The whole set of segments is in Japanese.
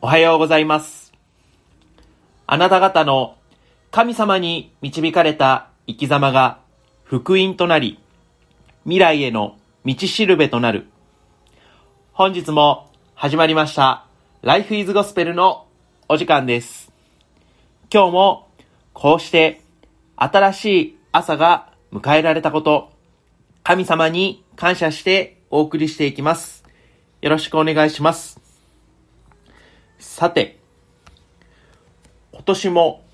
おはようございます。あなた方の神様に導かれた生き様が福音となり、未来への道しるべとなる。本日も始まりました、Life is Gospel のお時間です。今日もこうして新しい朝が迎えられたこと、神様に感謝してお送りしていきます。よろしくお願いします。さて、今年も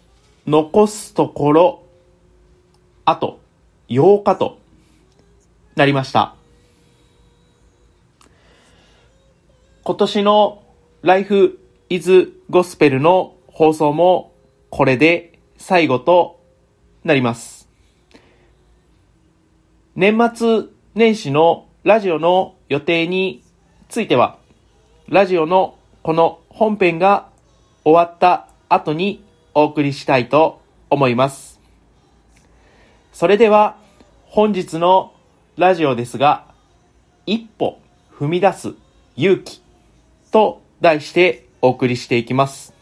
残すところ、あと8日となりました。今年の Life is Gospel の放送もこれで最後となります。年末年始のラジオの予定については、ラジオのこの本編が終わった後にお送りしたいと思います。それでは本日のラジオですが、一歩踏み出す勇気と題してお送りしていきます。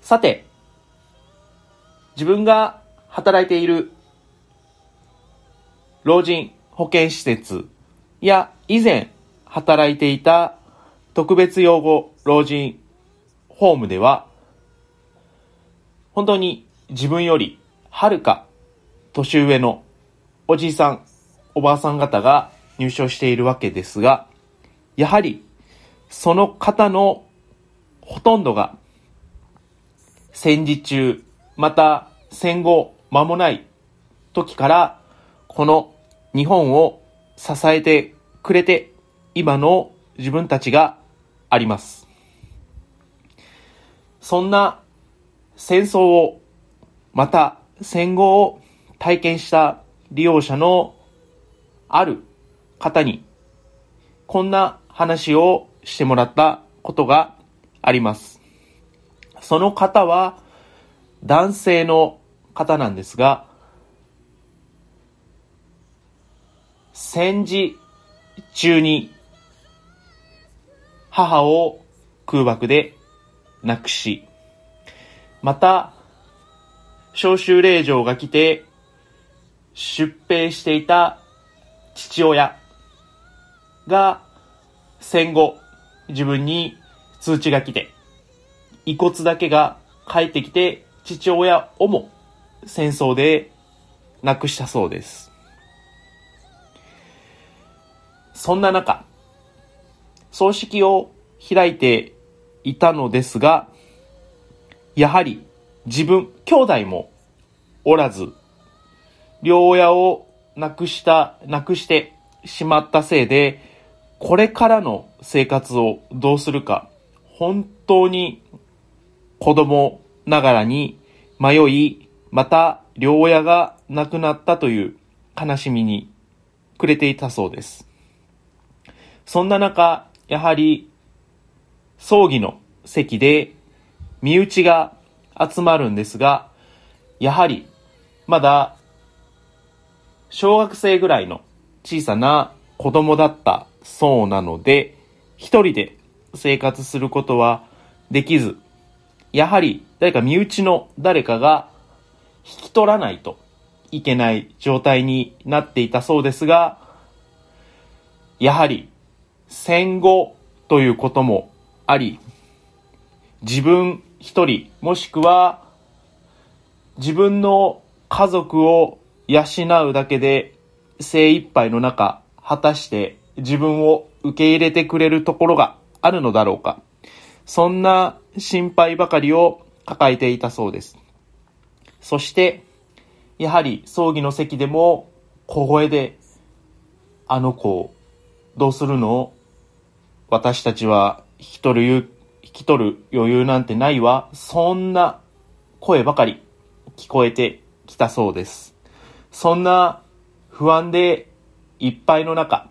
さて、自分が働いている老人保健施設や以前働いていた特別養護老人ホームでは本当に自分よりはるか年上のおじいさんおばあさん方が入所しているわけですがやはりその方のほとんどが戦時中また戦後間もない時からこの日本を支えてくれて今の自分たちがあります。そんな戦争をまた戦後を体験した利用者のある方にこんな話をしてもらったことがあります。その方は男性の方なんですが戦時中に母を空爆で亡くし、また、召集令状が来て出兵していた父親が戦後自分に通知が来て、遺骨だけが帰ってきて父親をも戦争で亡くしたそうです。そんな中、葬式を開いていたのですが、やはり自分、兄弟もおらず、両親を亡くした、亡くしてしまったせいで、これからの生活をどうするか、本当に子供ながらに迷い、また両親が亡くなったという悲しみに暮れていたそうです。そんな中、やはり、葬儀の席で、身内が集まるんですが、やはり、まだ、小学生ぐらいの小さな子供だったそうなので、一人で生活することはできず、やはり誰か身内の誰かが引き取らないといけない状態になっていたそうですが、やはり戦後ということもあり、自分一人もしくは自分の家族を養うだけで精一杯の中果たして自分を受け入れてくれるところがあるのだろうか。そんな心配ばかりを抱えていたそうです。そして、やはり葬儀の席でも小声で、あの子どうするの私たちは引き取る、引き取る余裕なんてないわ。そんな声ばかり聞こえてきたそうです。そんな不安でいっぱいの中、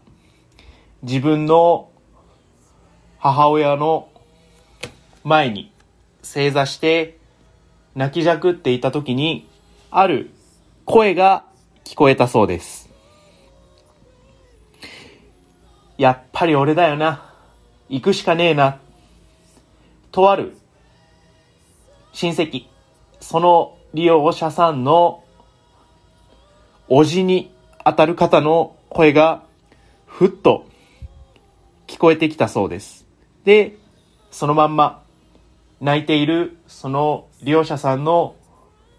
自分の母親の前に正座して泣きじゃくっていた時にある声が聞こえたそうです。やっぱり俺だよな。行くしかねえな。とある親戚、その利用者さんのおじに当たる方の声がふっとこえてきたそうです。で、そのまんま泣いているその利用者さんの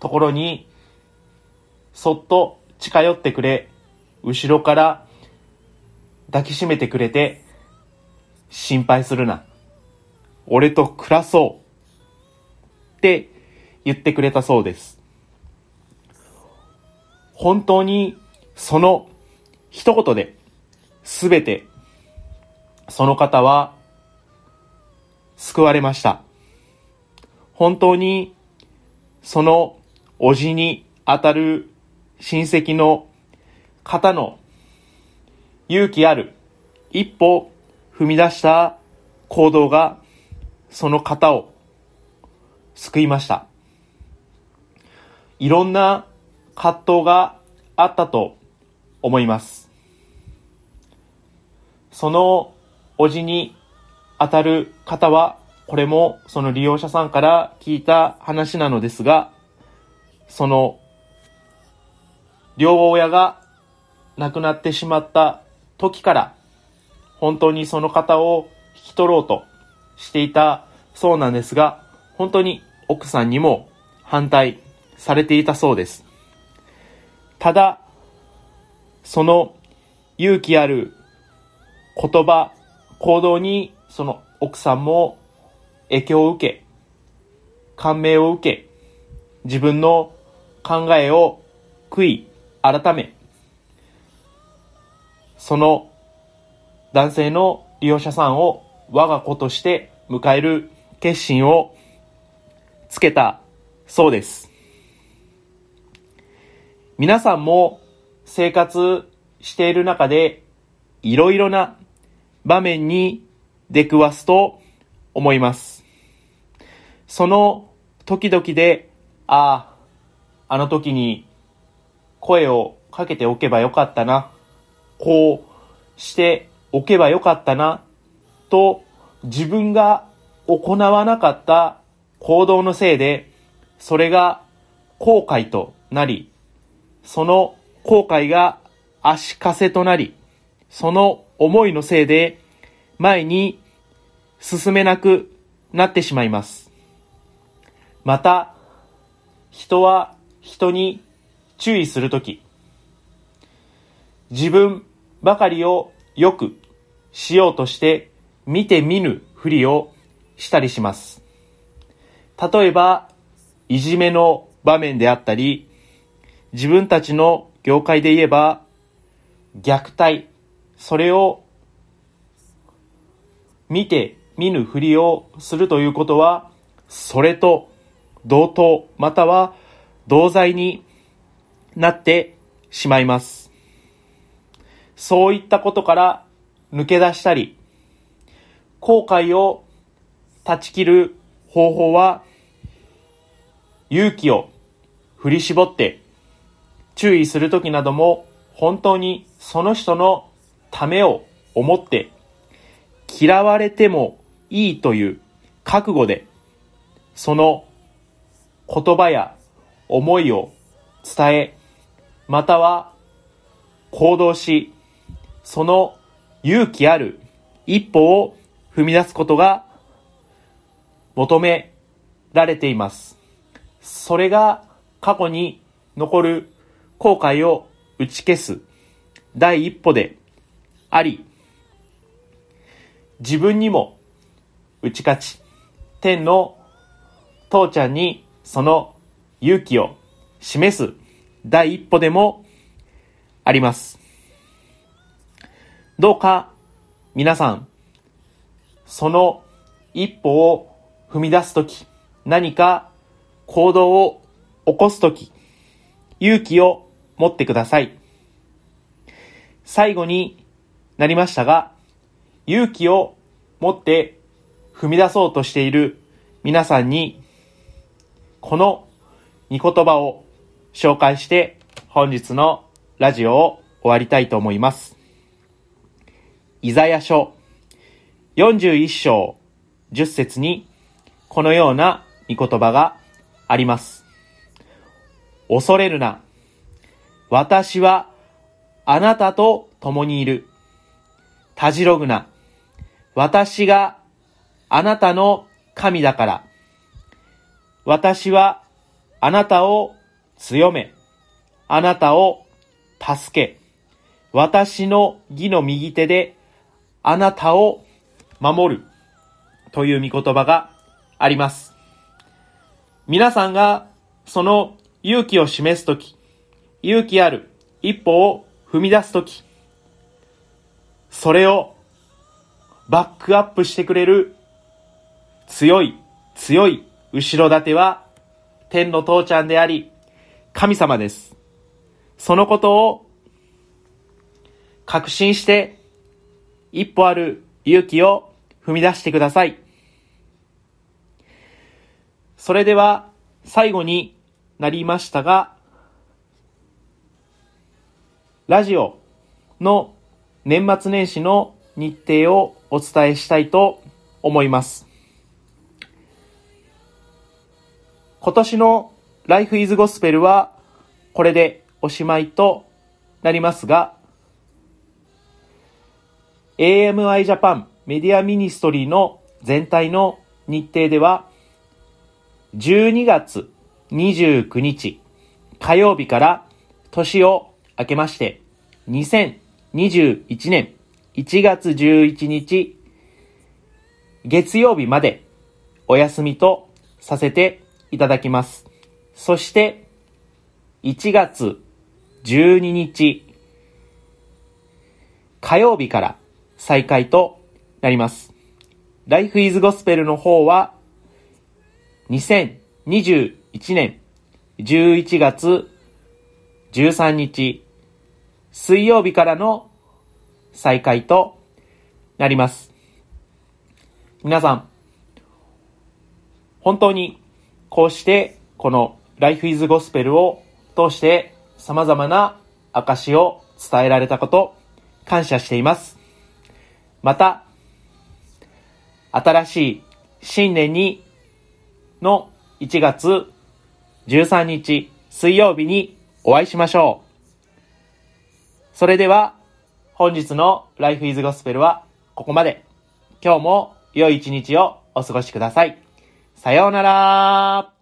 ところにそっと近寄ってくれ、後ろから抱きしめてくれて心配するな。俺と暮らそうって言ってくれたそうです。本当にその一言で全てその方は救われました。本当にそのおじにあたる親戚の方の勇気ある一歩踏み出した行動がその方を救いました。いろんな葛藤があったと思います。そのおじに当たる方は、これもその利用者さんから聞いた話なのですが、その両親が亡くなってしまった時から、本当にその方を引き取ろうとしていたそうなんですが、本当に奥さんにも反対されていたそうです。ただ、その勇気ある言葉、行動にその奥さんも影響を受け、感銘を受け、自分の考えを悔い、改め、その男性の利用者さんを我が子として迎える決心をつけたそうです。皆さんも生活している中でいろいろな場面に出くわすと思います。その時々で、ああ、あの時に声をかけておけばよかったな、こうしておけばよかったな、と自分が行わなかった行動のせいで、それが後悔となり、その後悔が足かせとなり、その思いのせいで前に進めなくなってしまいます。また、人は人に注意するとき、自分ばかりをよくしようとして見て見ぬふりをしたりします。例えば、いじめの場面であったり、自分たちの業界で言えば、虐待、それを見て見ぬふりをするということは、それと同等、または同罪になってしまいます。そういったことから抜け出したり、後悔を断ち切る方法は、勇気を振り絞って注意するときなども本当にその人のためを思って嫌われてもいいという覚悟でその言葉や思いを伝えまたは行動しその勇気ある一歩を踏み出すことが求められています。それが過去に残る後悔を打ち消す第一歩であり、自分にも打ち勝ち、天の父ちゃんにその勇気を示す第一歩でもあります。どうか皆さん、その一歩を踏み出すとき、何か行動を起こすとき、勇気を持ってください。最後になりましたが、勇気を持って踏み出そうとしている皆さんに、この御言葉を紹介して本日のラジオを終わりたいと思います。イザヤ書41章10節にこのような御言葉があります。恐れるな。私はあなたと共にいる。たじろぐな。私があなたの神だから。私はあなたを強め、あなたを助け、私の義の右手であなたを守るという御言葉があります。皆さんがその勇気を示すとき、勇気ある一歩を踏み出すとき、それをバックアップしてくれる強い強い後ろ盾は天の父ちゃんであり神様です。そのことを確信して一歩ある勇気を踏み出してください。それでは最後になりましたが、ラジオの年末年始の日程をお伝えしたいと思います。今年の Life is Gospel はこれでおしまいとなりますが、AMI Japan メディアミニストリーの全体の日程では、12月29日火曜日から年を明けまして、2021年1月11日月曜日までお休みとさせていただきます。そして、1月12日火曜日から再開となります。Life is Gospel の方は、2021年11月13日水曜日からの再開となります。皆さん、本当にこうしてこの Life is Gospel を通して様々な証を伝えられたこと感謝しています。また、新しい新年にの1月13日水曜日にお会いしましょう。それでは本日の Life is Gospel はここまで。今日も良い一日をお過ごしください。さようなら